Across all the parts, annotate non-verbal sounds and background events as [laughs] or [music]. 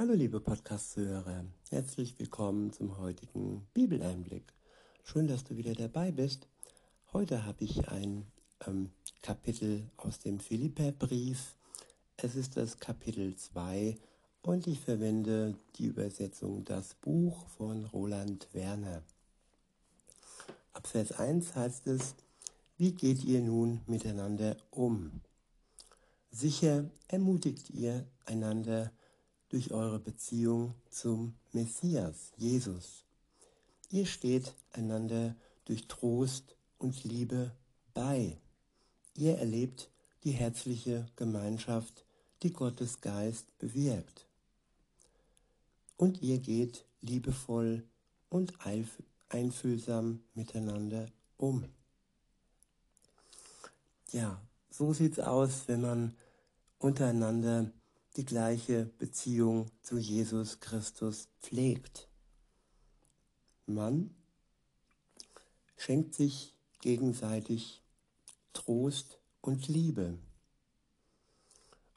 Hallo liebe Podcast-Hörer, herzlich willkommen zum heutigen Bibeleinblick. Schön, dass du wieder dabei bist. Heute habe ich ein ähm, Kapitel aus dem Philipperbrief. Es ist das Kapitel 2 und ich verwende die Übersetzung Das Buch von Roland Werner. Ab Vers 1 heißt es, wie geht ihr nun miteinander um? Sicher ermutigt ihr einander durch eure Beziehung zum Messias, Jesus. Ihr steht einander durch Trost und Liebe bei. Ihr erlebt die herzliche Gemeinschaft, die Gottes Geist bewirkt. Und ihr geht liebevoll und einfühlsam miteinander um. Ja, so sieht's aus, wenn man untereinander die gleiche Beziehung zu Jesus Christus pflegt. Man schenkt sich gegenseitig Trost und Liebe.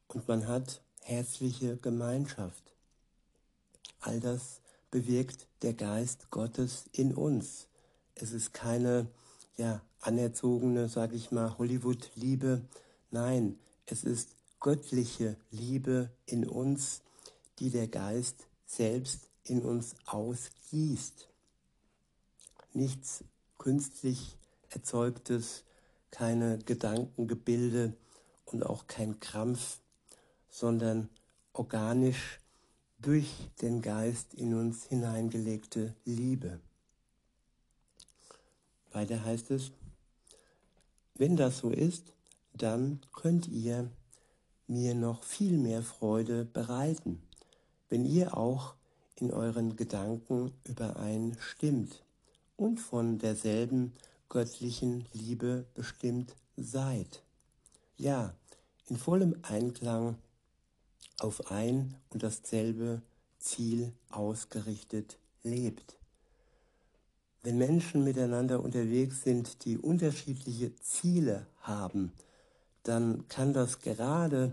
Und man hat herzliche Gemeinschaft. All das bewirkt der Geist Gottes in uns. Es ist keine ja, anerzogene, sage ich mal, Hollywood-Liebe. Nein, es ist göttliche Liebe in uns, die der Geist selbst in uns ausgießt. Nichts künstlich erzeugtes, keine Gedankengebilde und auch kein Krampf, sondern organisch durch den Geist in uns hineingelegte Liebe. Weiter heißt es, wenn das so ist, dann könnt ihr mir noch viel mehr Freude bereiten, wenn ihr auch in euren Gedanken übereinstimmt und von derselben göttlichen Liebe bestimmt seid. Ja, in vollem Einklang auf ein und dasselbe Ziel ausgerichtet lebt. Wenn Menschen miteinander unterwegs sind, die unterschiedliche Ziele haben, dann kann das gerade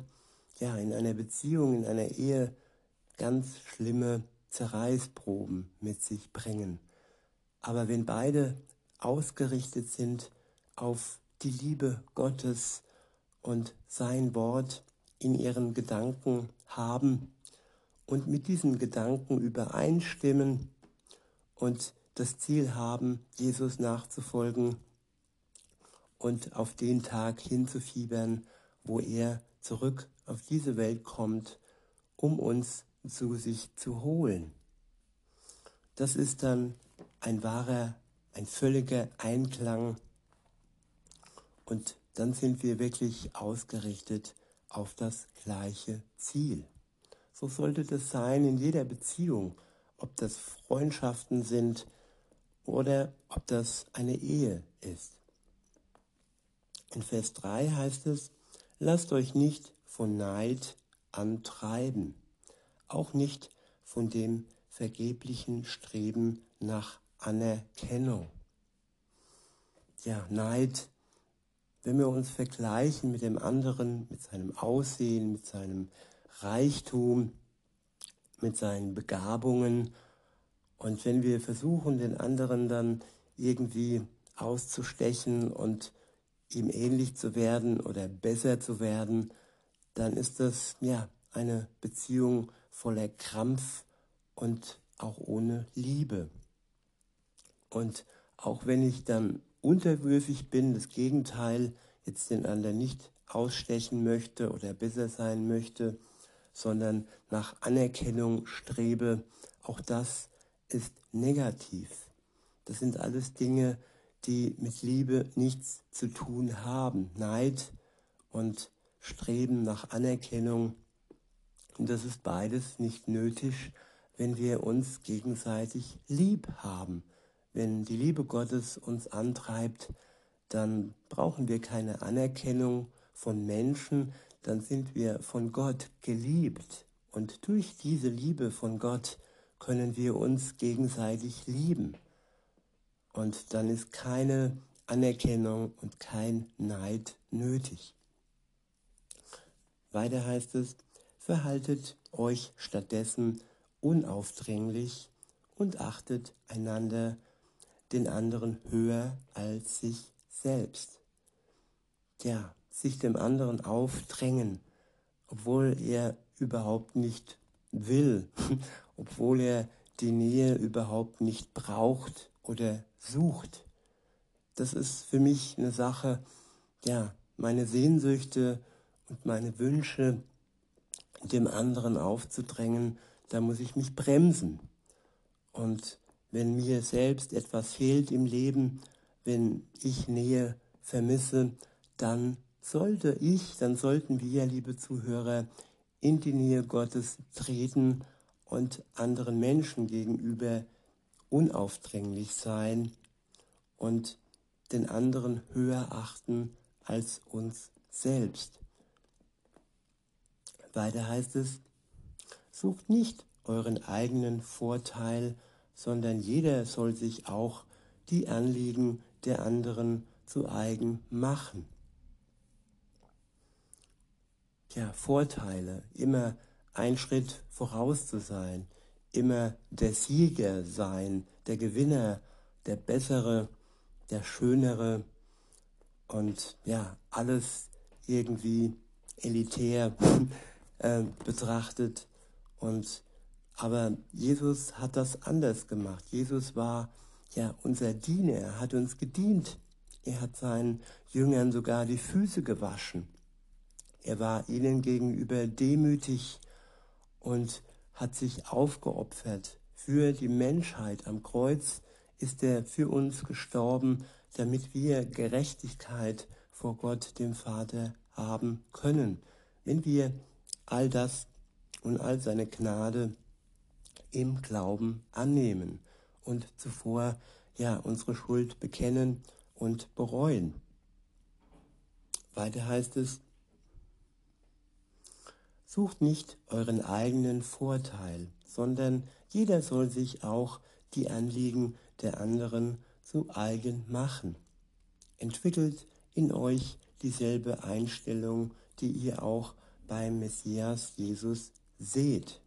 ja in einer Beziehung, in einer Ehe ganz schlimme Zerreißproben mit sich bringen. Aber wenn beide ausgerichtet sind auf die Liebe Gottes und sein Wort in ihren Gedanken haben und mit diesen Gedanken übereinstimmen und das Ziel haben, Jesus nachzufolgen, und auf den Tag hinzufiebern, wo er zurück auf diese Welt kommt, um uns zu sich zu holen. Das ist dann ein wahrer, ein völliger Einklang und dann sind wir wirklich ausgerichtet auf das gleiche Ziel. So sollte das sein in jeder Beziehung, ob das Freundschaften sind oder ob das eine Ehe ist. In Vers 3 heißt es, lasst euch nicht von Neid antreiben, auch nicht von dem vergeblichen Streben nach Anerkennung. Ja, Neid, wenn wir uns vergleichen mit dem anderen, mit seinem Aussehen, mit seinem Reichtum, mit seinen Begabungen und wenn wir versuchen, den anderen dann irgendwie auszustechen und ihm ähnlich zu werden oder besser zu werden, dann ist das ja eine Beziehung voller Krampf und auch ohne Liebe. Und auch wenn ich dann unterwürfig bin, das Gegenteil, jetzt den anderen nicht ausstechen möchte oder besser sein möchte, sondern nach Anerkennung strebe, auch das ist negativ. Das sind alles Dinge, die mit Liebe nichts zu tun haben. Neid und Streben nach Anerkennung. Und das ist beides nicht nötig, wenn wir uns gegenseitig lieb haben. Wenn die Liebe Gottes uns antreibt, dann brauchen wir keine Anerkennung von Menschen, dann sind wir von Gott geliebt. Und durch diese Liebe von Gott können wir uns gegenseitig lieben. Und dann ist keine Anerkennung und kein Neid nötig. Weiter heißt es, verhaltet euch stattdessen unaufdringlich und achtet einander den anderen höher als sich selbst. Ja, sich dem anderen aufdrängen, obwohl er überhaupt nicht will, [laughs] obwohl er die Nähe überhaupt nicht braucht oder sucht. Das ist für mich eine Sache, ja, meine Sehnsüchte und meine Wünsche dem anderen aufzudrängen, da muss ich mich bremsen. Und wenn mir selbst etwas fehlt im Leben, wenn ich Nähe vermisse, dann sollte ich, dann sollten wir, liebe Zuhörer, in die Nähe Gottes treten und anderen Menschen gegenüber unaufdringlich sein und den anderen höher achten als uns selbst. Weiter heißt es, sucht nicht euren eigenen Vorteil, sondern jeder soll sich auch die Anliegen der anderen zu eigen machen. Ja, Vorteile, immer ein Schritt voraus zu sein, immer der Sieger sein, der Gewinner, der Bessere, der Schönere und ja, alles irgendwie elitär [laughs] äh, betrachtet. Und aber Jesus hat das anders gemacht. Jesus war ja unser Diener, er hat uns gedient. Er hat seinen Jüngern sogar die Füße gewaschen. Er war ihnen gegenüber demütig und hat sich aufgeopfert für die Menschheit. Am Kreuz ist er für uns gestorben, damit wir Gerechtigkeit vor Gott, dem Vater, haben können. Wenn wir all das und all seine Gnade im Glauben annehmen und zuvor ja unsere Schuld bekennen und bereuen. Weiter heißt es, sucht nicht euren eigenen Vorteil, sondern jeder soll sich auch die Anliegen der anderen zu eigen machen. Entwickelt in euch dieselbe Einstellung, die ihr auch beim Messias Jesus seht.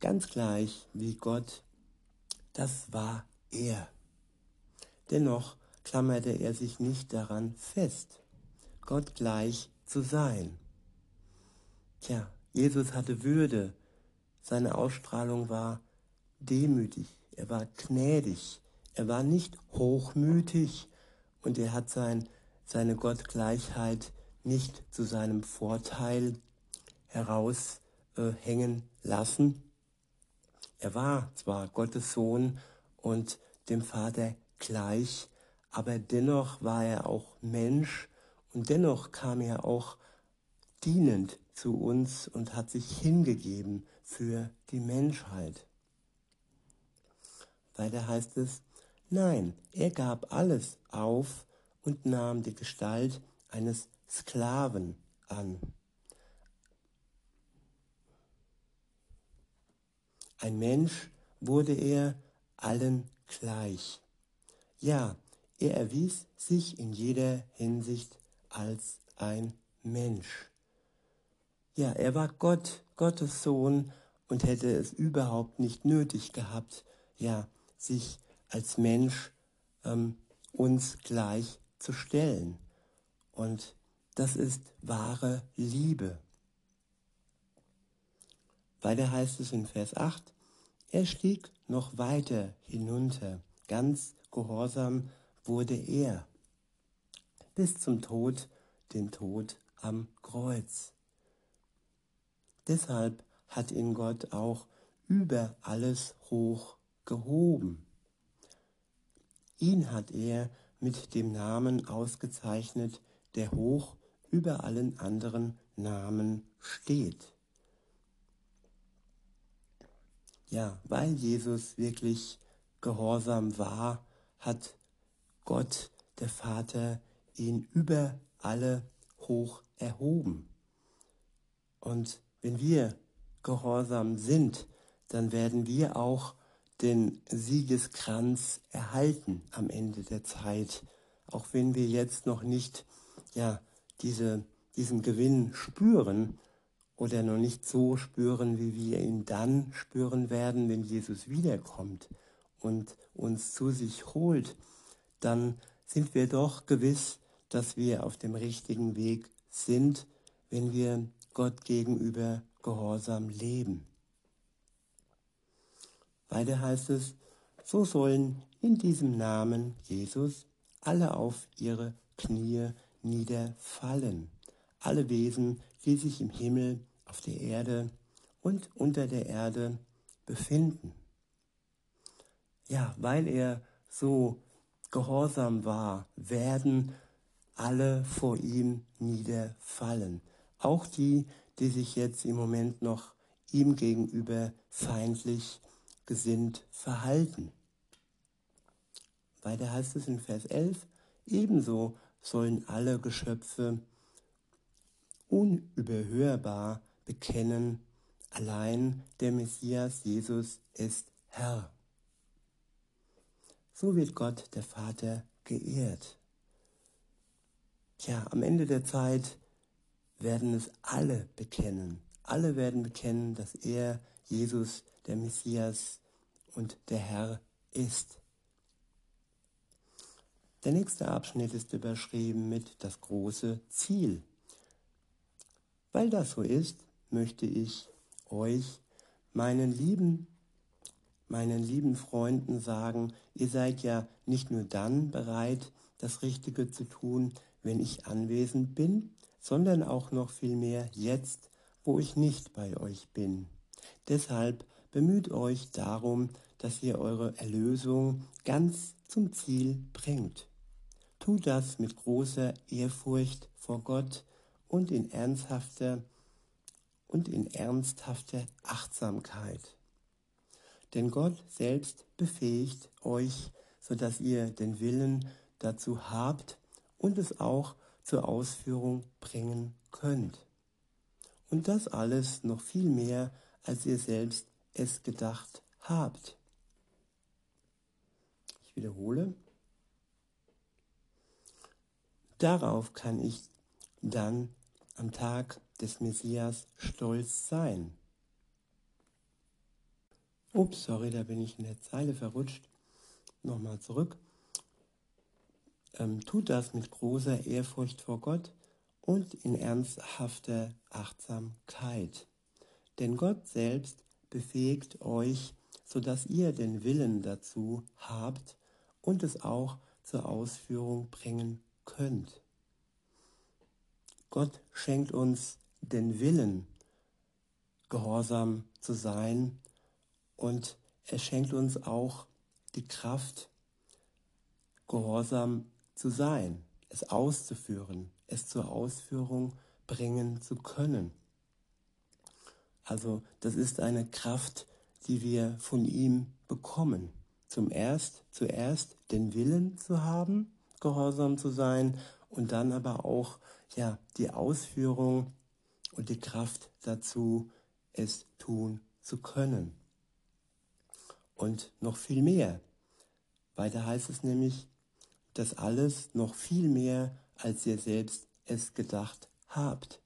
Ganz gleich wie Gott, das war er. Dennoch klammerte er sich nicht daran fest, Gott gleich zu sein. Tja, Jesus hatte Würde, seine Ausstrahlung war demütig, er war gnädig, er war nicht hochmütig. Und er hat sein, seine Gottgleichheit nicht zu seinem Vorteil heraushängen äh, lassen. Er war zwar Gottes Sohn und dem Vater gleich, aber dennoch war er auch Mensch und dennoch kam er auch dienend zu uns und hat sich hingegeben für die Menschheit. Weiter heißt es, nein, er gab alles auf und nahm die Gestalt eines Sklaven an. Ein Mensch wurde er allen gleich. Ja, er erwies sich in jeder Hinsicht als ein Mensch. Ja, er war Gott, Gottes Sohn und hätte es überhaupt nicht nötig gehabt, ja, sich als Mensch ähm, uns gleich zu stellen. Und das ist wahre Liebe. Weiter heißt es in Vers 8, er stieg noch weiter hinunter, ganz gehorsam wurde er, bis zum Tod, den Tod am Kreuz. Deshalb hat ihn Gott auch über alles hoch gehoben. Ihn hat er mit dem Namen ausgezeichnet, der hoch über allen anderen Namen steht. Ja, weil Jesus wirklich gehorsam war, hat Gott, der Vater, ihn über alle hoch erhoben. Und wenn wir gehorsam sind, dann werden wir auch den Siegeskranz erhalten am Ende der Zeit, auch wenn wir jetzt noch nicht ja diese, diesen Gewinn spüren oder noch nicht so spüren, wie wir ihn dann spüren werden, wenn Jesus wiederkommt und uns zu sich holt, dann sind wir doch gewiss, dass wir auf dem richtigen Weg sind, wenn wir Gott gegenüber gehorsam leben. Weiter heißt es, so sollen in diesem Namen Jesus alle auf ihre Knie niederfallen, alle Wesen, die sich im Himmel, auf der Erde und unter der Erde befinden. Ja, weil er so gehorsam war, werden alle vor ihm niederfallen. Auch die, die sich jetzt im Moment noch ihm gegenüber feindlich gesinnt verhalten. Weiter heißt es in Vers 11, ebenso sollen alle Geschöpfe unüberhörbar bekennen, allein der Messias Jesus ist Herr. So wird Gott, der Vater, geehrt. Tja, am Ende der Zeit werden es alle bekennen. Alle werden bekennen, dass er, Jesus, der Messias und der Herr ist. Der nächste Abschnitt ist überschrieben mit das große Ziel. Weil das so ist, möchte ich euch, meinen lieben, meinen lieben Freunden sagen, ihr seid ja nicht nur dann bereit, das Richtige zu tun, wenn ich anwesend bin, sondern auch noch viel mehr jetzt, wo ich nicht bei euch bin. Deshalb bemüht euch darum, dass ihr eure Erlösung ganz zum Ziel bringt. Tut das mit großer Ehrfurcht vor Gott und in ernsthafter und in ernsthafter Achtsamkeit. Denn Gott selbst befähigt euch, so dass ihr den Willen dazu habt und es auch zur Ausführung bringen könnt. Und das alles noch viel mehr, als ihr selbst es gedacht habt. Ich wiederhole. Darauf kann ich dann am Tag des Messias stolz sein. Ups, sorry, da bin ich in der Zeile verrutscht. Nochmal zurück. Ähm, tut das mit großer Ehrfurcht vor Gott und in ernsthafter Achtsamkeit. Denn Gott selbst befähigt euch, sodass ihr den Willen dazu habt und es auch zur Ausführung bringen könnt. Gott schenkt uns den Willen, gehorsam zu sein und er schenkt uns auch die Kraft, gehorsam zu sein, es auszuführen, es zur Ausführung bringen zu können. Also das ist eine Kraft, die wir von ihm bekommen. Zum erst, zuerst den Willen zu haben, gehorsam zu sein und dann aber auch ja die Ausführung und die Kraft dazu, es tun zu können. Und noch viel mehr. Weiter heißt es nämlich, dass alles noch viel mehr, als ihr selbst es gedacht habt.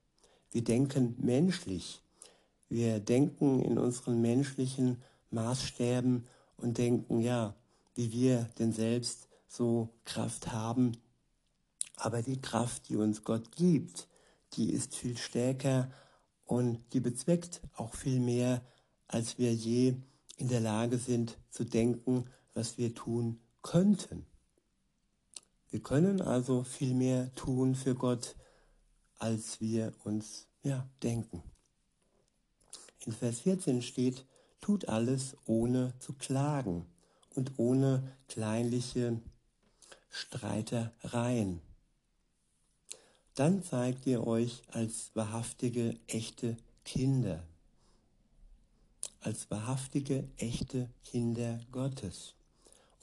Wir denken menschlich. Wir denken in unseren menschlichen Maßstäben und denken, ja, wie wir denn selbst so Kraft haben, aber die Kraft, die uns Gott gibt, die ist viel stärker und die bezweckt auch viel mehr, als wir je in der Lage sind zu denken, was wir tun könnten. Wir können also viel mehr tun für Gott, als wir uns ja, denken. In Vers 14 steht, tut alles ohne zu klagen und ohne kleinliche Streitereien dann zeigt ihr euch als wahrhaftige, echte Kinder, als wahrhaftige, echte Kinder Gottes.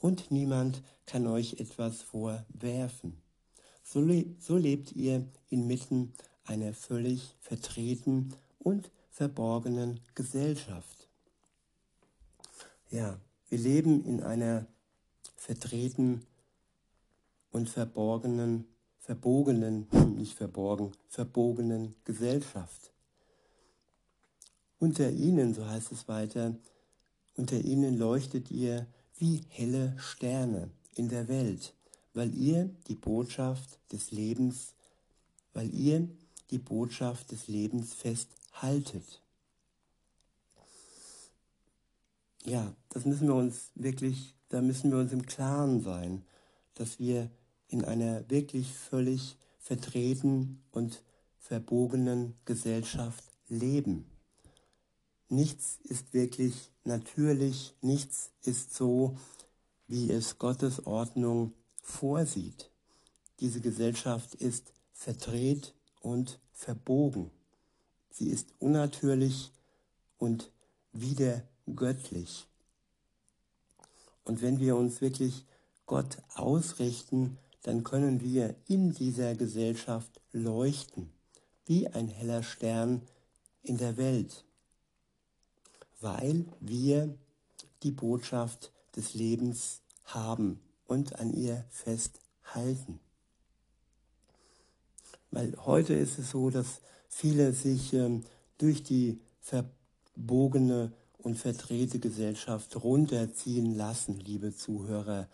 Und niemand kann euch etwas vorwerfen. So, le so lebt ihr inmitten einer völlig vertreten und verborgenen Gesellschaft. Ja, wir leben in einer vertreten und verborgenen verbogenen, nicht verborgen, verbogenen Gesellschaft. Unter ihnen, so heißt es weiter, unter ihnen leuchtet ihr wie helle Sterne in der Welt, weil ihr die Botschaft des Lebens, weil ihr die Botschaft des Lebens festhaltet. Ja, das müssen wir uns wirklich, da müssen wir uns im Klaren sein, dass wir in einer wirklich völlig vertreten und verbogenen Gesellschaft leben. Nichts ist wirklich natürlich, nichts ist so, wie es Gottes Ordnung vorsieht. Diese Gesellschaft ist verdreht und verbogen. Sie ist unnatürlich und wieder göttlich. Und wenn wir uns wirklich Gott ausrichten, dann können wir in dieser Gesellschaft leuchten, wie ein heller Stern in der Welt, weil wir die Botschaft des Lebens haben und an ihr festhalten. Weil heute ist es so, dass viele sich ähm, durch die verbogene und verdrehte Gesellschaft runterziehen lassen, liebe Zuhörer.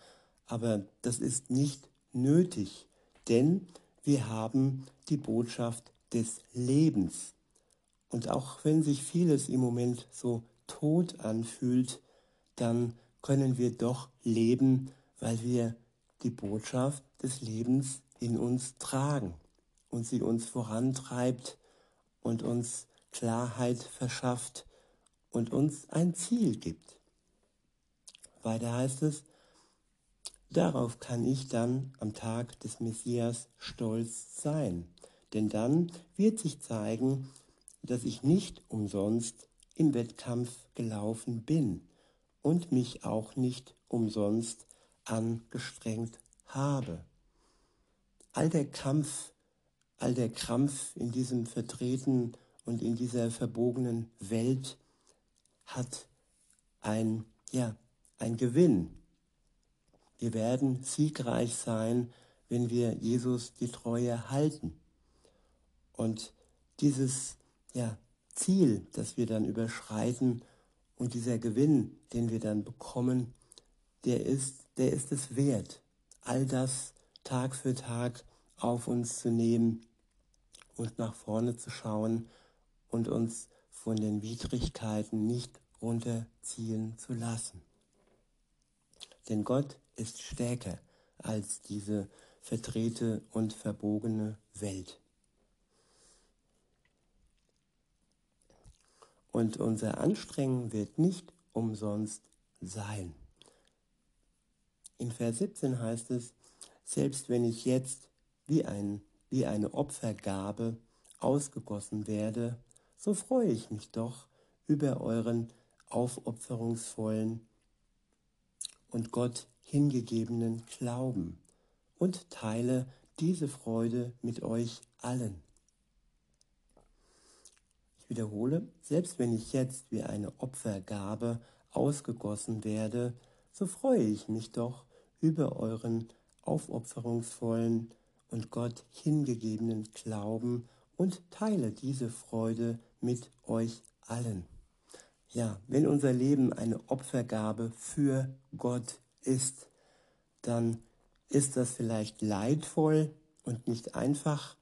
Aber das ist nicht nötig, denn wir haben die Botschaft des Lebens. Und auch wenn sich vieles im Moment so tot anfühlt, dann können wir doch leben, weil wir die Botschaft des Lebens in uns tragen und sie uns vorantreibt und uns Klarheit verschafft und uns ein Ziel gibt. Weiter heißt es, darauf kann ich dann am Tag des Messias stolz sein, denn dann wird sich zeigen, dass ich nicht umsonst im Wettkampf gelaufen bin und mich auch nicht umsonst angestrengt habe. All der Kampf, all der Krampf in diesem Vertreten und in dieser verbogenen Welt hat ein, ja, ein Gewinn. Wir werden siegreich sein, wenn wir Jesus die Treue halten. Und dieses ja, Ziel, das wir dann überschreiten und dieser Gewinn, den wir dann bekommen, der ist, der ist es wert, all das Tag für Tag auf uns zu nehmen und nach vorne zu schauen und uns von den Widrigkeiten nicht runterziehen zu lassen. Denn Gott ist stärker als diese verdrehte und verbogene Welt. Und unser Anstrengen wird nicht umsonst sein. In Vers 17 heißt es, selbst wenn ich jetzt wie, ein, wie eine Opfergabe ausgegossen werde, so freue ich mich doch über euren aufopferungsvollen und Gott hingegebenen Glauben und teile diese Freude mit euch allen. Wiederhole, selbst wenn ich jetzt wie eine Opfergabe ausgegossen werde, so freue ich mich doch über euren aufopferungsvollen und Gott hingegebenen Glauben und teile diese Freude mit euch allen. Ja, wenn unser Leben eine Opfergabe für Gott ist, dann ist das vielleicht leidvoll und nicht einfach,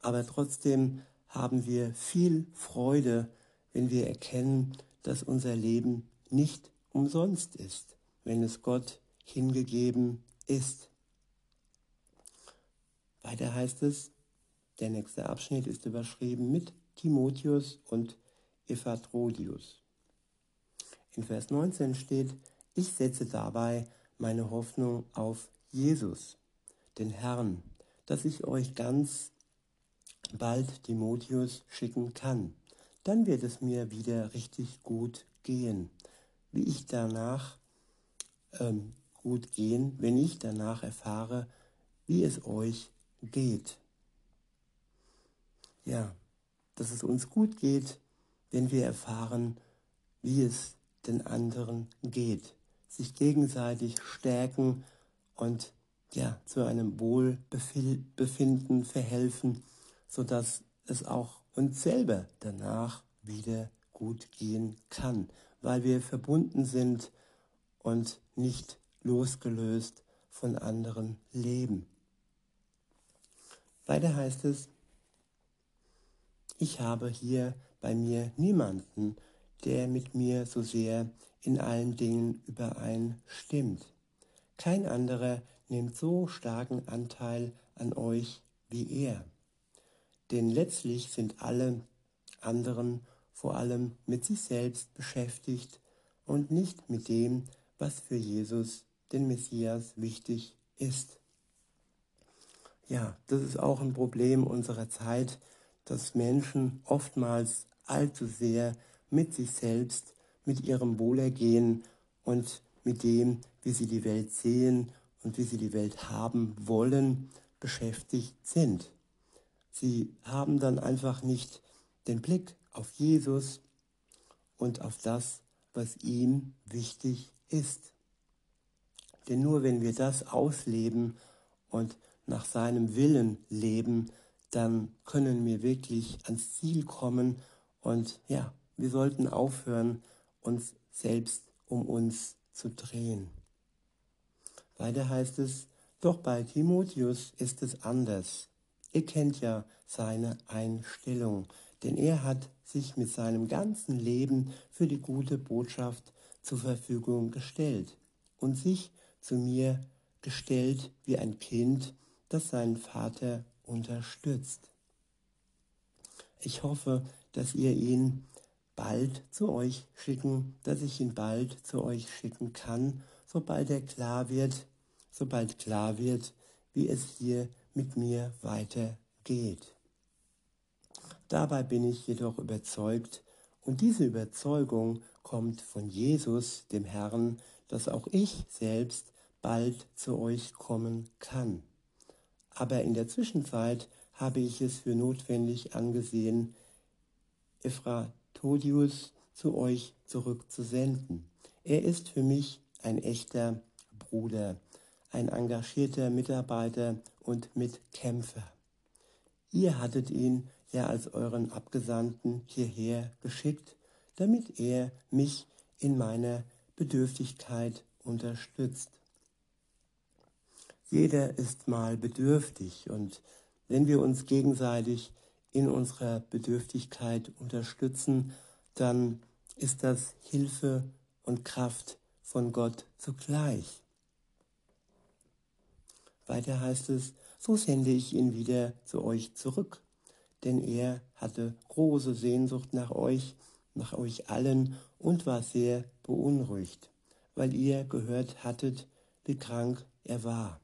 aber trotzdem haben wir viel Freude, wenn wir erkennen, dass unser Leben nicht umsonst ist, wenn es Gott hingegeben ist. Weiter heißt es, der nächste Abschnitt ist überschrieben mit Timotheus und Ephatrodius. In Vers 19 steht, ich setze dabei meine Hoffnung auf Jesus, den Herrn, dass ich euch ganz bald Timotheus schicken kann. Dann wird es mir wieder richtig gut gehen. Wie ich danach ähm, gut gehen, wenn ich danach erfahre, wie es euch geht. Ja, dass es uns gut geht, wenn wir erfahren, wie es den anderen geht, sich gegenseitig stärken und ja, zu einem Wohlbefinden verhelfen, sodass es auch uns selber danach wieder gut gehen kann, weil wir verbunden sind und nicht losgelöst von anderen leben. Weiter heißt es, ich habe hier bei mir niemanden, der mit mir so sehr in allen Dingen übereinstimmt. Kein anderer nimmt so starken Anteil an euch wie er. Denn letztlich sind alle anderen vor allem mit sich selbst beschäftigt und nicht mit dem, was für Jesus, den Messias, wichtig ist. Ja, das ist auch ein Problem unserer Zeit, dass Menschen oftmals allzu sehr mit sich selbst, mit ihrem Wohlergehen und mit dem, wie sie die Welt sehen und wie sie die Welt haben wollen, beschäftigt sind. Sie haben dann einfach nicht den Blick auf Jesus und auf das, was ihm wichtig ist. Denn nur wenn wir das ausleben und nach seinem Willen leben, dann können wir wirklich ans Ziel kommen und ja, wir sollten aufhören, uns selbst um uns zu drehen. Weiter heißt es, doch bei Timotheus ist es anders. Ihr kennt ja seine Einstellung, denn er hat sich mit seinem ganzen Leben für die gute Botschaft zur Verfügung gestellt und sich zu mir gestellt wie ein Kind, das seinen Vater unterstützt. Ich hoffe, dass ihr ihn bald zu euch schicken, dass ich ihn bald zu euch schicken kann, sobald er klar wird, sobald klar wird, wie es hier mit mir weitergeht. Dabei bin ich jedoch überzeugt, und diese Überzeugung kommt von Jesus, dem Herrn, dass auch ich selbst bald zu euch kommen kann. Aber in der Zwischenzeit habe ich es für notwendig angesehen, Ephratiodius zu euch zurückzusenden. Er ist für mich ein echter Bruder, ein engagierter Mitarbeiter und Mitkämpfer. Ihr hattet ihn ja als euren Abgesandten hierher geschickt, damit er mich in meiner Bedürftigkeit unterstützt. Jeder ist mal bedürftig und wenn wir uns gegenseitig in unserer Bedürftigkeit unterstützen, dann ist das Hilfe und Kraft von Gott zugleich. Weiter heißt es, so sende ich ihn wieder zu euch zurück, denn er hatte große Sehnsucht nach euch, nach euch allen und war sehr beunruhigt, weil ihr gehört hattet, wie krank er war.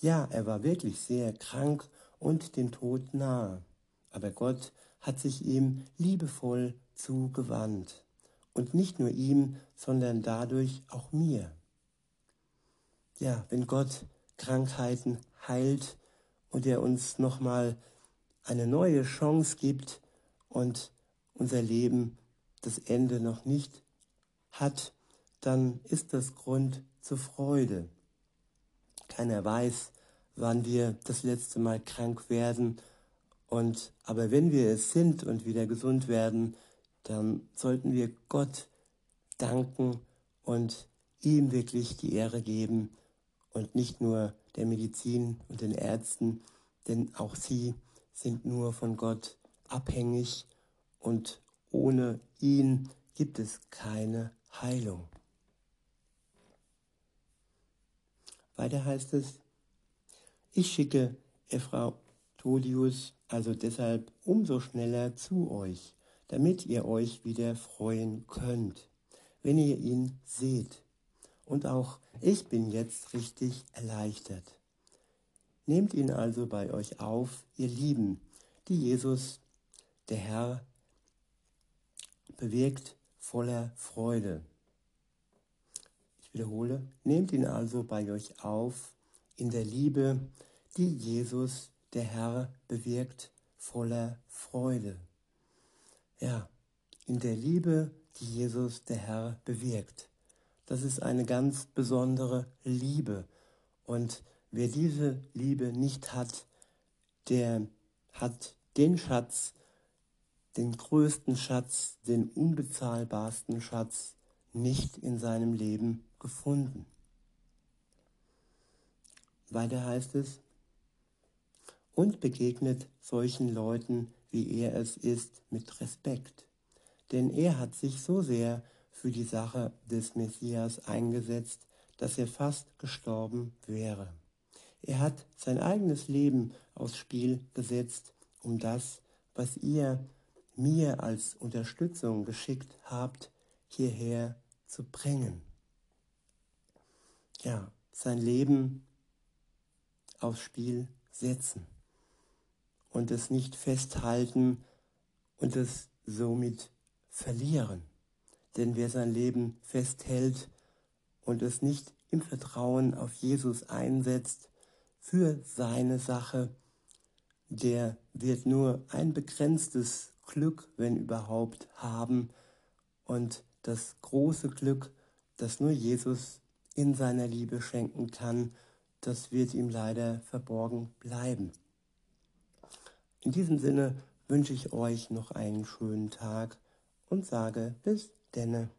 Ja, er war wirklich sehr krank und dem Tod nahe, aber Gott hat sich ihm liebevoll zugewandt und nicht nur ihm, sondern dadurch auch mir. Ja, wenn Gott Krankheiten heilt und er uns nochmal eine neue Chance gibt und unser Leben das Ende noch nicht hat, dann ist das Grund zur Freude. Keiner weiß, wann wir das letzte Mal krank werden. Und, aber wenn wir es sind und wieder gesund werden, dann sollten wir Gott danken und ihm wirklich die Ehre geben und nicht nur der Medizin und den Ärzten, denn auch sie sind nur von Gott abhängig und ohne ihn gibt es keine Heilung. Weiter heißt es, ich schicke Ephratiodius also deshalb umso schneller zu euch, damit ihr euch wieder freuen könnt, wenn ihr ihn seht. Und auch ich bin jetzt richtig erleichtert. Nehmt ihn also bei euch auf, ihr Lieben, die Jesus, der Herr, bewirkt voller Freude. Ich wiederhole, nehmt ihn also bei euch auf in der Liebe, die Jesus, der Herr, bewirkt voller Freude. Ja, in der Liebe, die Jesus, der Herr, bewirkt. Das ist eine ganz besondere Liebe. Und wer diese Liebe nicht hat, der hat den Schatz, den größten Schatz, den unbezahlbarsten Schatz nicht in seinem Leben gefunden. Weiter heißt es, und begegnet solchen Leuten, wie er es ist, mit Respekt. Denn er hat sich so sehr für die Sache des Messias eingesetzt, dass er fast gestorben wäre. Er hat sein eigenes Leben aufs Spiel gesetzt, um das, was ihr mir als Unterstützung geschickt habt, hierher zu bringen. Ja, sein Leben aufs Spiel setzen und es nicht festhalten und es somit verlieren. Denn wer sein Leben festhält und es nicht im Vertrauen auf Jesus einsetzt für seine Sache, der wird nur ein begrenztes Glück, wenn überhaupt, haben und das große Glück, das nur Jesus in seiner Liebe schenken kann, das wird ihm leider verborgen bleiben. In diesem Sinne wünsche ich euch noch einen schönen Tag und sage bis denne.